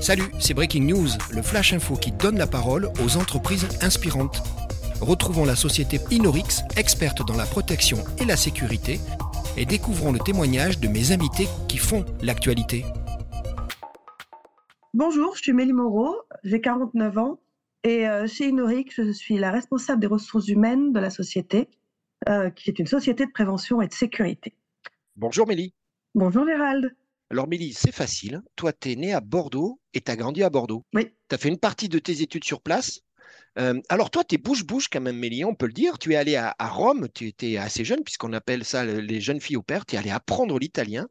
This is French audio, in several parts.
Salut, c'est Breaking News, le flash info qui donne la parole aux entreprises inspirantes. Retrouvons la société Inorix, experte dans la protection et la sécurité, et découvrons le témoignage de mes invités qui font l'actualité. Bonjour, je suis Mélie Moreau, j'ai 49 ans et euh, chez Inorix, je suis la responsable des ressources humaines de la société, euh, qui est une société de prévention et de sécurité. Bonjour Mélie. Bonjour Gérald. Alors Mélie, c'est facile. Toi, tu es né à Bordeaux et tu as grandi à Bordeaux. Oui. Tu as fait une partie de tes études sur place. Euh, alors toi, tu es bouche-bouche quand même, Mélie, on peut le dire. Tu es allé à, Rome, tu étais assez jeune, puisqu'on appelle ça les jeunes filles au père. Tu es allé apprendre l'italien.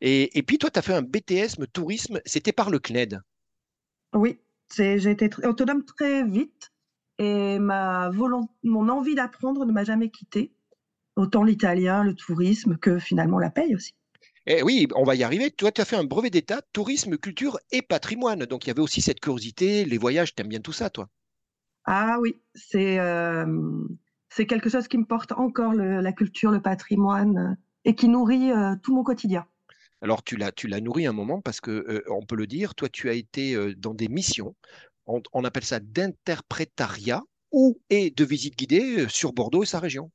Et, puis toi, tu as fait un BTS tourisme, c'était par le CNED. Oui, j'ai été autonome très vite et ma mon envie d'apprendre ne m'a jamais quitté. Autant l'italien, le tourisme que finalement la paye aussi. Eh oui, on va y arriver. Toi, tu as fait un brevet d'État, tourisme, culture et patrimoine. Donc, il y avait aussi cette curiosité, les voyages, tu aimes bien tout ça, toi? Ah oui, c'est euh, quelque chose qui me porte encore, la culture, le patrimoine, euh, et qui nourrit euh, tout mon quotidien. Alors, tu l'as, tu l'as nourri un moment parce que, on peut le dire, toi, tu as été dans des missions, on, on appelle ça d'interprétariat ou et de visite guidée sur Bordeaux et sa région.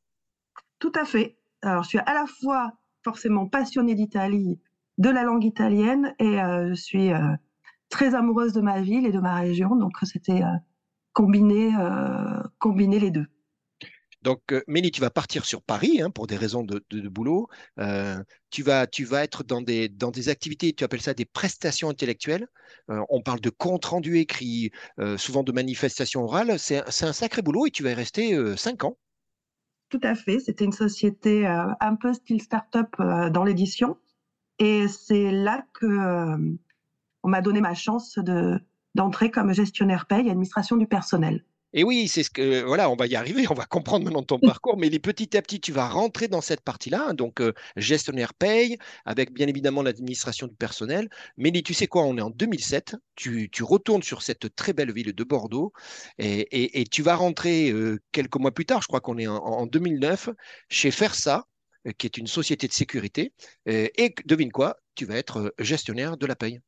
Tout à fait. Alors, je suis à la fois forcément passionnée d'Italie, de la langue italienne, et euh, je suis euh, très amoureuse de ma ville et de ma région, donc c'était euh, combiner, les deux. Donc, Mélie, tu vas partir sur Paris hein, pour des raisons de, boulot. tu, vas, être dans des, dans des activités, tu appelles ça des prestations intellectuelles. on parle de compte rendu écrit, souvent de manifestations orales. C'est un sacré boulot et tu vas y rester cinq ans. Tout à fait. C'était une société euh, un peu style start-up euh, dans l'édition. Et c'est là que euh, on m'a donné ma chance de d'entrer comme gestionnaire paye, administration du personnel. Et oui, c'est ce que voilà, on va y arriver, on va comprendre maintenant ton parcours, mais les petit à petit, tu vas rentrer dans cette partie-là, hein, donc euh, gestionnaire paye, avec bien évidemment l'administration du personnel. Mais tu sais quoi, on est en 2007, tu, retournes sur cette très belle ville de Bordeaux et, tu vas rentrer euh, quelques mois plus tard, je crois qu'on est en, en, 2009, chez Fersa, euh, qui est une société de sécurité. et devine quoi, tu vas être gestionnaire de la paye.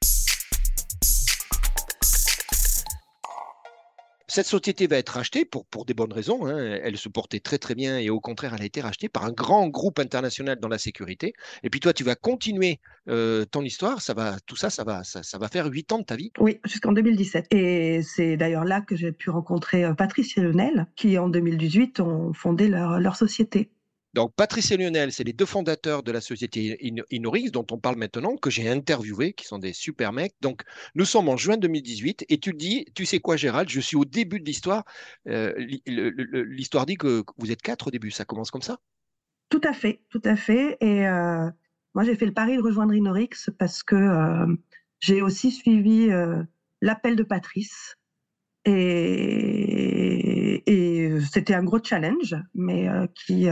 Cette société va être rachetée pour, pour des bonnes raisons. Hein. Elle se portait très très bien et au contraire, elle a été rachetée par un grand groupe international dans la sécurité. Et puis toi, tu vas continuer euh, ton histoire. Ça va, tout ça, ça va, ça, va faire huit ans de ta vie. Oui, jusqu'en 2017. Et c'est d'ailleurs là que j'ai pu rencontrer euh, Patrice et Lionel, qui en 2018 ont fondé leur, leur société. Donc, Patrice et Lionel, c'est les deux fondateurs de la société Inorix dont on parle maintenant, que j'ai interviewé, qui sont des super mecs. Donc, nous sommes en juin 2018 et tu dis, tu sais quoi, Gérald, je suis au début de l'histoire. Euh, l'histoire dit que vous êtes quatre au début. Ça commence comme ça? Tout à fait, tout à fait. Et euh, moi, j'ai fait le pari de rejoindre Inorix parce que euh, j'ai aussi suivi l'appel de Patrice. Et, et c'était un gros challenge, mais qui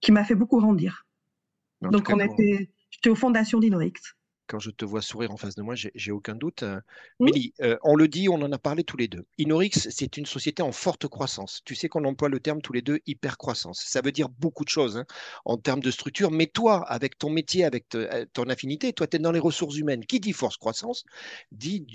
qui m'a fait beaucoup grandir. Donc, on était, j'étais aux fondations d'Inorix quand je te vois sourire en face de moi, j'ai aucun doute. Euh, Mélie, euh, on le dit, on en a parlé tous les deux. Inorix, c'est une société en forte croissance. Tu sais qu'on emploie le terme tous les deux hyper croissance. Ça veut dire beaucoup de choses hein, en termes de structure. Mais toi, avec ton métier, avec euh, ton affinité, toi, tu es dans les ressources humaines. Qui dit force croissance dit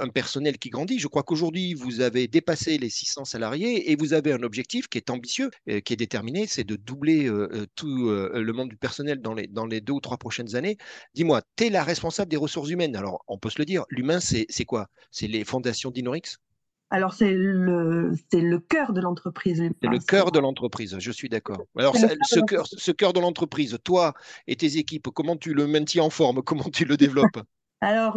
un personnel qui grandit. Je crois qu'aujourd'hui, vous avez dépassé les 600 salariés et vous avez un objectif qui est ambitieux, qui est déterminé, c'est de doubler tout le monde du personnel dans les, dans les deux ou trois prochaines années. Dis-moi, tu es la responsable des ressources humaines. Alors, on peut se le dire, l'humain, c'est quoi? C'est les fondations d'Inorix alors, c'est le, le cœur de l'entreprise. C'est le cœur de l'entreprise, je suis d'accord. Alors, ce, cœur, ce cœur de l'entreprise, toi et tes équipes, comment tu le maintiens en forme? Comment tu le développes? Alors,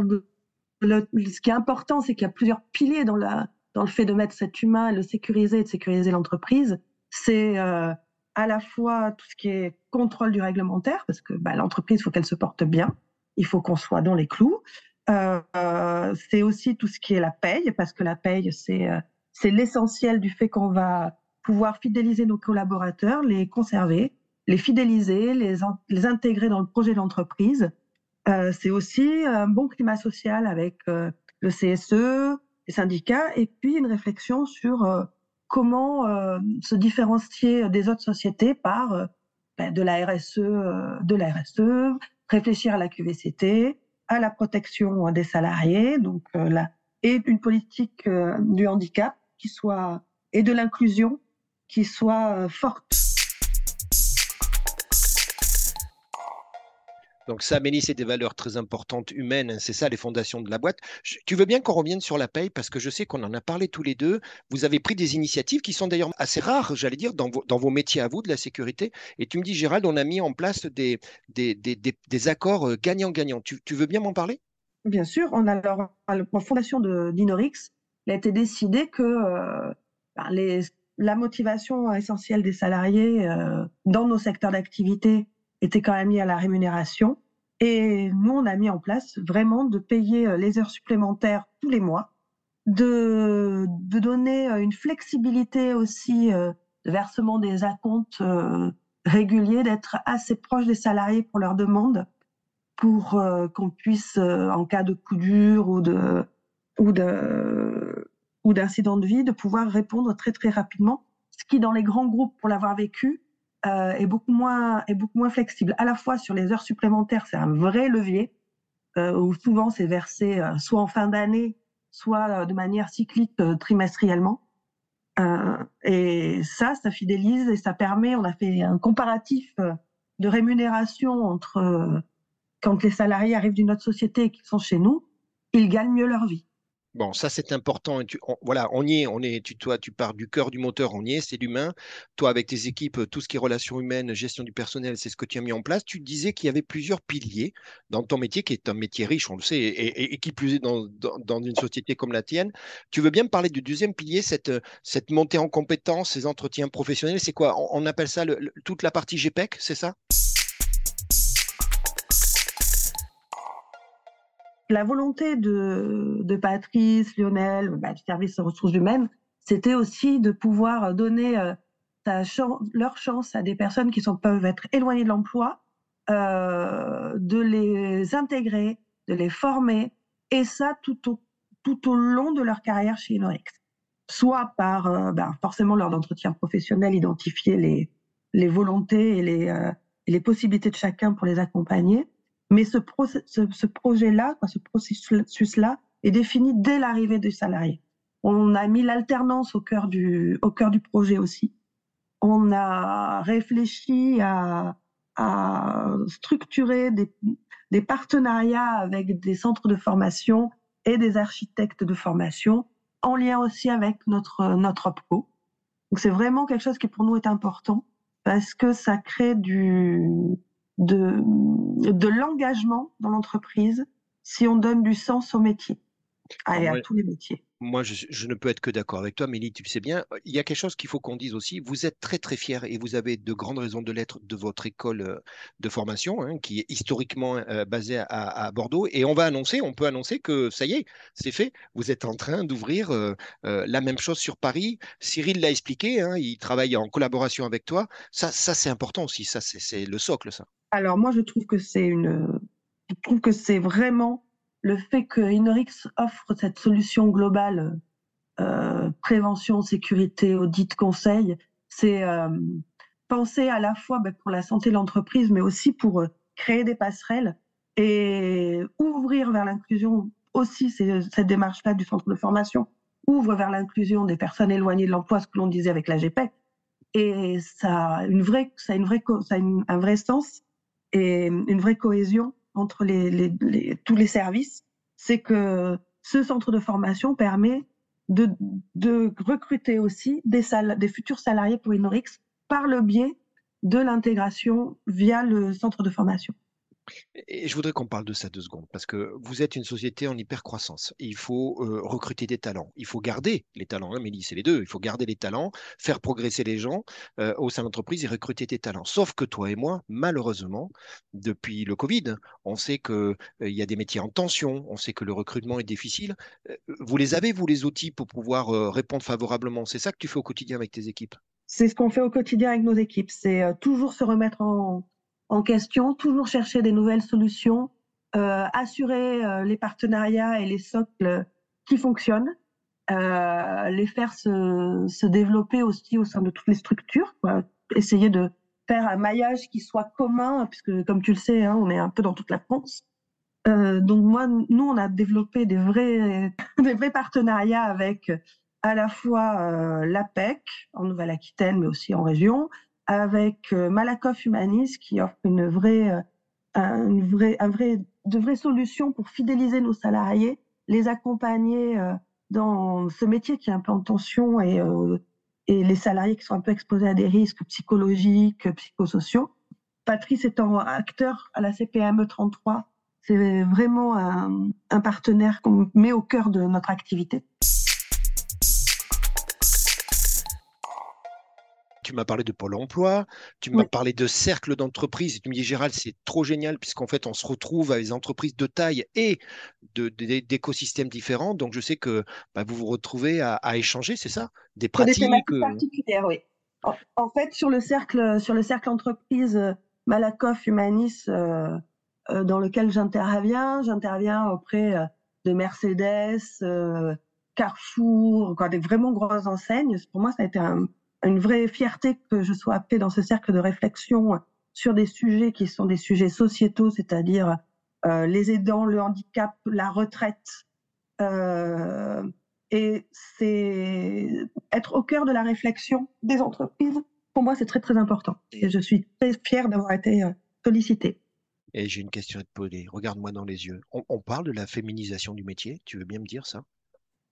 ce qui est important, c'est qu'il y a plusieurs piliers dans, la, dans le fait de mettre cet humain, le sécuriser et de sécuriser l'entreprise. C'est euh, à la fois tout ce qui est contrôle du réglementaire, parce que bah, l'entreprise, il faut qu'elle se porte bien il faut qu'on soit dans les clous. Euh, c'est aussi tout ce qui est la paye, parce que la paye, c'est euh, c'est l'essentiel du fait qu'on va pouvoir fidéliser nos collaborateurs, les conserver, les fidéliser, les, les intégrer dans le projet de l'entreprise. Euh, c'est aussi un bon climat social avec le CSE, les syndicats, et puis une réflexion sur comment se différencier des autres sociétés par ben, de la RSE, de la RSE, réfléchir à la QVCT, à la protection des salariés, donc euh, et une politique du handicap qui soit et de l'inclusion qui soit forte. Donc ça, Amélie, c'est des valeurs très importantes humaines. Hein, c'est ça les fondations de la boîte. tu veux bien qu'on revienne sur la paye? Parce que je sais qu'on en a parlé tous les deux. Vous avez pris des initiatives qui sont d'ailleurs assez rares, j'allais dire, dans vos, métiers à vous de la sécurité. Et tu me dis, Gérald, on a mis en place des, accords euh, gagnant-gagnant. Tu, veux bien m'en parler? Bien sûr. On alors, la fondation d'Inorix, il a été décidé que euh, ben, la motivation essentielle des salariés euh, dans nos secteurs d'activité était quand même lié à la rémunération. Et nous, on a mis en place vraiment de payer euh, les heures supplémentaires tous les mois, de, de donner euh, une flexibilité aussi euh, de versement des acomptes réguliers, d'être assez proche des salariés pour leurs demandes, pour qu'on puisse, en cas de coup dur ou de ou de ou d'incident de vie, de pouvoir répondre très très rapidement. Ce qui, dans les grands groupes, pour l'avoir vécu, euh, est beaucoup moins est beaucoup moins flexible. À la fois sur les heures supplémentaires, c'est un vrai levier euh, où souvent c'est versé euh, soit en fin d'année, soit de manière cyclique trimestriellement. et ça, ça fidélise et ça permet. On a fait un comparatif de rémunération entre quand les salariés arrivent d'une autre société et qu'ils sont chez nous, ils gagnent mieux leur vie. Bon, ça c'est important. voilà, on y est, on est. Tu, toi, tu pars du cœur du moteur, on y est, c'est l'humain. Toi, avec tes équipes, tout ce qui est relations humaines, gestion du personnel, c'est ce que tu as mis en place. Tu disais qu'il y avait plusieurs piliers dans ton métier, qui est un métier riche, on le sait, et, qui plus est dans, une société comme la tienne. Tu veux bien me parler du deuxième pilier, cette, cette montée en compétences, ces entretiens professionnels. C'est quoi? On, appelle ça toute la partie GPEC, c'est ça? La volonté de, Patrice, Lionel, bah, du service aux ressources humaines, c'était aussi de pouvoir donner euh, leur chance à des personnes qui peuvent être éloignées de l'emploi, euh, de les intégrer, de les former, et ça tout au, long de leur carrière chez Inorex. Soit par euh, ben, forcément lors d'entretien professionnel, identifier les, volontés et les possibilités de chacun pour les accompagner, mais ce, projet-là, ce processus-là, est défini dès l'arrivée du salarié. On a mis l'alternance au cœur du, au cœur du projet aussi. On a réfléchi à, structurer des, des, partenariats avec des centres de formation et des architectes de formation, en lien aussi avec notre, notre OPCO. Donc c'est vraiment quelque chose qui pour nous est important parce que ça crée du, de, de l'engagement dans l'entreprise si on donne du sens au métier, à, à tous les métiers. Moi, je, ne peux être que d'accord avec toi, Mélie, tu sais bien. Il y a quelque chose qu'il faut qu'on dise aussi. Vous êtes très, très fiers et vous avez de grandes raisons de l'être de votre école euh, de formation, hein, qui est historiquement euh, basée à, Bordeaux. Et on va annoncer, on peut annoncer que ça y est, c'est fait. Vous êtes en train d'ouvrir euh, la même chose sur Paris. Cyril l'a expliqué, hein, il travaille en collaboration avec toi. Ça, ça c'est important aussi. Ça, c'est le socle, ça. Alors, moi, je trouve que c'est une. Je trouve que c'est vraiment le fait que Inorix offre cette solution globale, euh, prévention, sécurité, audit, conseil, c'est euh, penser à la fois ben, pour la santé de l'entreprise, mais aussi pour euh, créer des passerelles et ouvrir vers l'inclusion aussi cette démarche-là du centre de formation ouvre vers l'inclusion des personnes éloignées de l'emploi, ce que l'on disait avec la GPEC. Et ça a, une vraie, ça a, une vraie, ça a un vrai sens et une vraie cohésion entre tous les services, c'est que ce centre de formation permet de, recruter aussi des, des futurs salariés pour Inorix par le biais de l'intégration via le centre de formation. Et je voudrais qu'on parle de ça deux secondes, parce que vous êtes une société en hyper-croissance. Il faut euh, recruter des talents. Il faut garder les talents. Hein, Mélie, c'est les deux. Il faut garder les talents, faire progresser les gens euh, au sein de l'entreprise et recruter des talents. Sauf que toi et moi, malheureusement, depuis le Covid, on sait qu'il euh, y a des métiers en tension, on sait que le recrutement est difficile. vous les avez, vous, les outils pour pouvoir répondre favorablement? C'est ça que tu fais au quotidien avec tes équipes? C'est ce qu'on fait au quotidien avec nos équipes. C'est toujours se remettre en en question, toujours chercher des nouvelles solutions, euh, assurer euh, les partenariats et les socles qui fonctionnent, euh, les faire se, développer aussi au sein de toutes les structures, essayer de faire un maillage qui soit commun, puisque comme tu le sais, hein, on est un peu dans toute la France, donc moi, nous, on a développé des vrais partenariats avec à la fois l'APEC en Nouvelle-Aquitaine, mais aussi en région, avec Malakoff Humanis qui offre une vraie, une vraie, un vrai, de vraies solutions pour fidéliser nos salariés, les accompagner dans ce métier qui est un peu en tension et, les salariés qui sont un peu exposés à des risques psychologiques, psychosociaux. Patrice étant acteur à la CPME 33, c'est vraiment un partenaire qu'on met au cœur de notre activité. Tu m'as parlé de Pôle emploi, tu m'as parlé de cercle d'entreprise, et tu me dis, Gérald, c'est trop génial, puisqu'en fait, on se retrouve avec des entreprices de taille et d'écosystèmes différents. Donc, je sais que bah, vous vous retrouvez à, échanger, c'est ça? Des pratiques des euh, particulières, oui. En, fait, sur le cercle, sur le cercle entreprise euh, Malakoff Humanis, euh, dans lequel j'interviens, j'interviens auprès de Mercedes, Carrefour, des vraiment grosses enseignes. Pour moi, ça a été un, une vraie fierté que je sois appelée dans ce cercle de réflexion sur des sujets qui sont des sujets sociétaux, c'est-à-dire euh, les aidants, le handicap, la retraite. Euh, et c'est être au cœur de la réflexion des entreprises. Pour moi, c'est très très important. Et je suis très fière d'avoir été euh, sollicitée. Et j'ai une question à te poser. Regarde-moi dans les yeux. On, parle de la féminisation du métier. Tu veux bien me dire ça?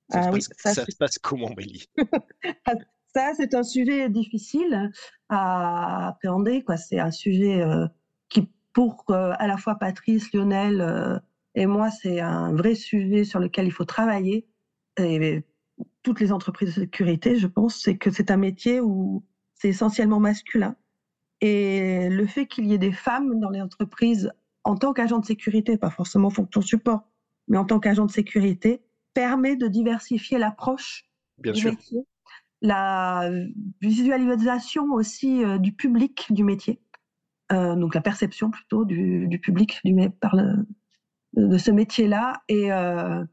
Ça, se, ah passe, ça, se passe comment, Mélie? Ça, c'est un sujet difficile à appréhender. Quoi. C'est un sujet euh, qui, pour euh, à la fois Patrice, Lionel euh, et moi, c'est un vrai sujet sur lequel il faut travailler. Et toutes les entreprises de sécurité, je pense, c'est que c'est un métier où c'est essentiellement masculin. Et le fait qu'il y ait des femmes dans les entreprises en tant qu'agent de sécurité, pas forcément fonction support, mais en tant qu'agent de sécurité, permet de diversifier l'approche du métier la visualisation aussi euh, du public du métier, euh, donc la perception plutôt du, public de ce métier-là. Et euh,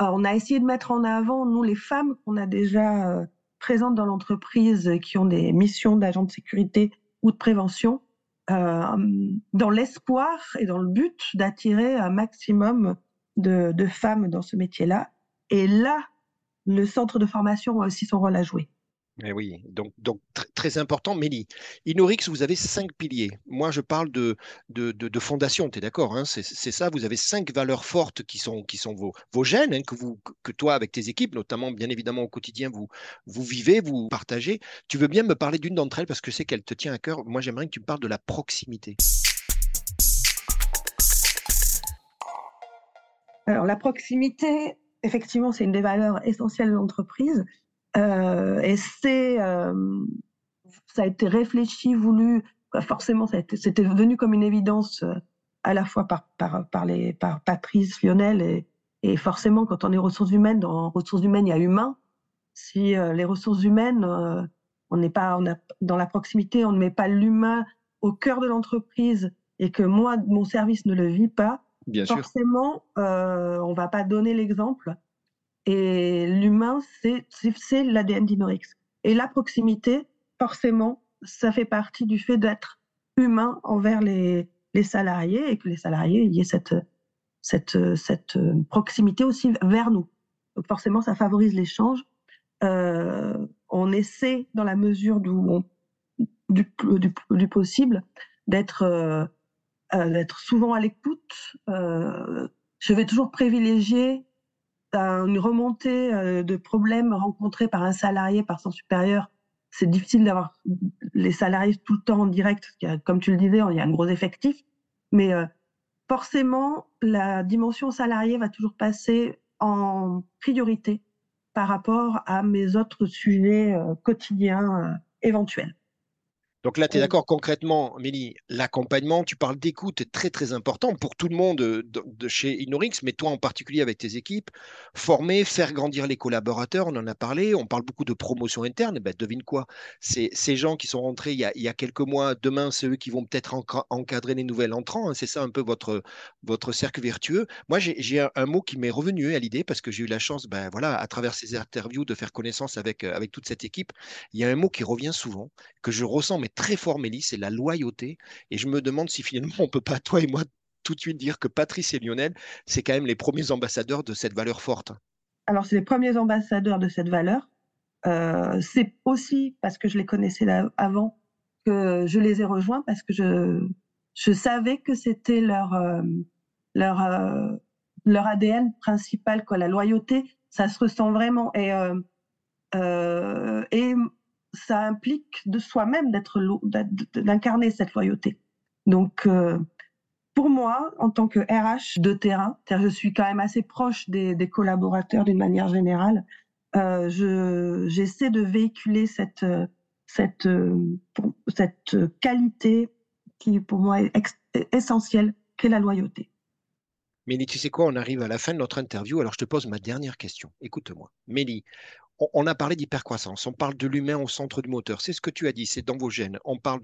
on a essayé de mettre en avant, nous, les femmes qu'on a déjà présentes dans l'entreprise, qui ont des missions d'agent de sécurité ou de prévention, dans l'espoir et dans le but d'attirer un maximum de femmes dans ce métier-là. Et là, le centre de formation a aussi son rôle à jouer. Mais oui, donc, donc très important. Mélie, Inorix, vous avez cinq piliers. Moi, je parle de, de, de, fondation, tu es d'accord hein C'est ça, vous avez cinq valeurs fortes qui sont, qui sont vos, vos gènes, hein, que, vous, que toi, avec tes équipes, notamment, bien évidemment, au quotidien, vous, vous vivez, vous partagez. Tu veux bien me parler d'une d'entre elles parce que je sais qu'elle te tient à cœur. Moi, j'aimerais que tu me parles de la proximité. Alors, la proximité, effectivement, c'est une des valeurs essentielles de l'entreprise. Euh, et c'est, euh, ça a été réfléchi, voulu. Forcément, c'était venu comme une évidence euh, à la fois par, par, par, les, par Patrice, Lionel, et, et, forcément, quand on est ressources humaines, dans ressources humaines, il y a humain. Si les ressources humaines, on n'est pas on a, dans la proximité, on ne met pas l'humain au cœur de l'entreprise et que moi, mon service ne le vit pas, Forcément, euh, on va pas donner l'exemple. Et l'humain, c'est l'ADN d'Inorix. Et la proximité, forcément, ça fait partie du fait d'être humain envers les, les, salariés et que les salariés aient cette, cette, cette proximité aussi vers nous. Donc forcément, ça favorise l'échange. Euh, on essaie, dans la mesure du, possible, d'être euh, d'être souvent à l'écoute. Euh, je vais toujours privilégier une remontée euh, de problèmes rencontrés par un salarié, par son supérieur. C'est difficile d'avoir les salariés tout le temps en direct, comme tu le disais, il y a un gros effectif. Mais forcément, la dimension salariée va toujours passer en priorité par rapport à mes autres sujets quotidiens éventuels. Donc là, tu es d'accord concrètement, Mélie, l'accompagnement, tu parles d'écoute, très très important pour tout le monde euh, de, chez Inorix, mais toi en particulier avec tes équipes, former, faire grandir les collaborateurs, on en a parlé, on parle beaucoup de promotion interne, ben, devine quoi, c'est ces gens qui sont rentrés il y, a, quelques mois, demain, c'est eux qui vont peut-être encadrer les nouvelles entrants, hein, c'est ça un peu votre, votre cercle vertueux. Moi, j'ai un, mot qui m'est revenu à l'idée parce que j'ai eu la chance, ben, voilà, à travers ces interviews, de faire connaissance avec, avec toute cette équipe. Il y a un mot qui revient souvent, que je ressens, mais très fort, Mélie, c'est la loyauté. Et je me demande si finalement on peut pas, toi et moi, tout de suite dire que Patrice et Lionel, c'est quand même les premiers ambassadeurs de cette valeur forte. Alors, c'est les premiers ambassadeurs de cette valeur. Euh, c'est aussi parce que je les connaissais avant que je les ai rejoints, parce que je, je savais que c'était leur, euh, leur, euh, leur ADN principal, quoi, la loyauté, ça se ressent vraiment. Et, et ça implique de soi-même d'être d'incarner cette loyauté. Donc, pour moi, en tant que RH de terrain, je suis quand même assez proche des, collaborateurs d'une manière générale. Euh, j'essaie de véhiculer cette, cette, cette qualité qui, pour moi, est essentielle, qu'est la loyauté. Mélie, tu sais quoi, on arrive à la fin de notre interview, alors je te pose ma dernière question. Écoute-moi. Mélie, on, a parlé d'hypercroissance, on parle de l'humain au centre du moteur. C'est ce que tu as dit, c'est dans vos gènes. On parle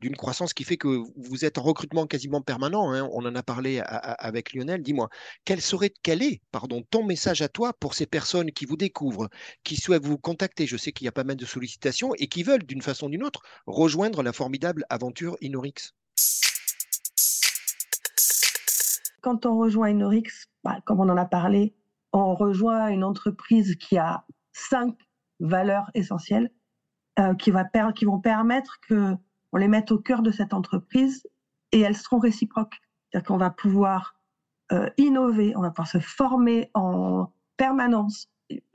d'une croissance qui fait que vous êtes en recrutement quasiment permanent. Hein. On en a parlé avec Lionel. Dis-moi, quel serait, quel est, pardon, ton message à toi pour ces personnes qui vous découvrent, qui souhaitent vous contacter? Je sais qu'il y a pas mal de sollicitations et qui veulent, d'une façon ou d'une autre, rejoindre la formidable aventure Inorix. Quand on rejoint Inorix, bah, comme on en a parlé, on rejoint une entreprise qui a cinq valeurs essentielles euh, qui, vont permettre que on les mette au cœur de cette entreprise et elles seront réciproques. C'est-à-dire qu'on va pouvoir euh, innover, on va pouvoir se former en permanence.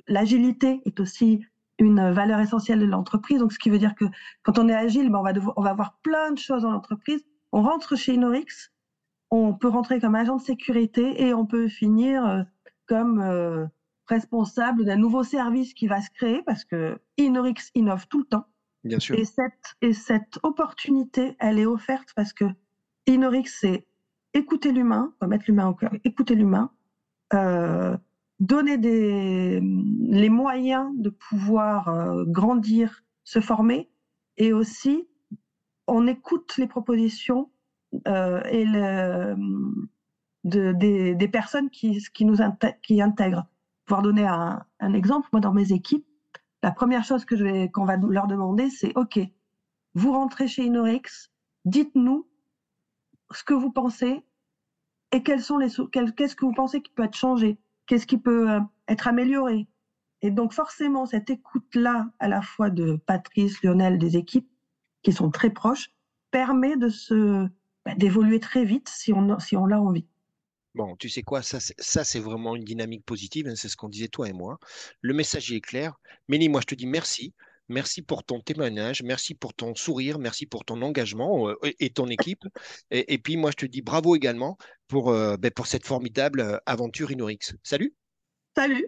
L'agilité est aussi une valeur essentielle de l'entreprise. Donc, ce qui veut dire que quand on est agile, ben on, va on va avoir plein de choses dans l'entreprise. On rentre chez Inorix, on peut rentrer comme agent de sécurité et on peut finir euh, comme responsable d'un nouveau service qui va se créer parce que Inorix innove tout le temps. Bien sûr. Et cette, et cette opportunité, elle est offerte parce que Inorix, c'est écouter l'humain, mettre l'humain au cœur, écouter l'humain, euh, donner des, les moyens de pouvoir euh, grandir, se former, et aussi on écoute les propositions euh, et le, de, des, des, personnes qui, qui nous qui intègrent. Pour donner un, exemple, moi dans mes équipes, la première chose que qu'on va leur demander, c'est OK, vous rentrez chez Inorix, dites-nous ce que vous pensez et quels sont les qu'est-ce que vous pensez qui peut être changé, qu'est-ce qui peut euh, être amélioré. Et donc forcément cette écoute là, à la fois de Patrice, Lionel, des équipes qui sont très proches, permet bah, d'évoluer très vite si on si on l'a envie. Bon, tu sais quoi, ça, c'est vraiment une dynamique positive, hein, c'est ce qu'on disait toi et moi. Le message est clair. Mélie, moi je te dis merci. Merci pour ton témoignage, merci pour ton sourire, merci pour ton engagement euh, et ton équipe. Et, puis moi je te dis bravo également pour, euh, ben, cette formidable euh, aventure Inorix. Salut Salut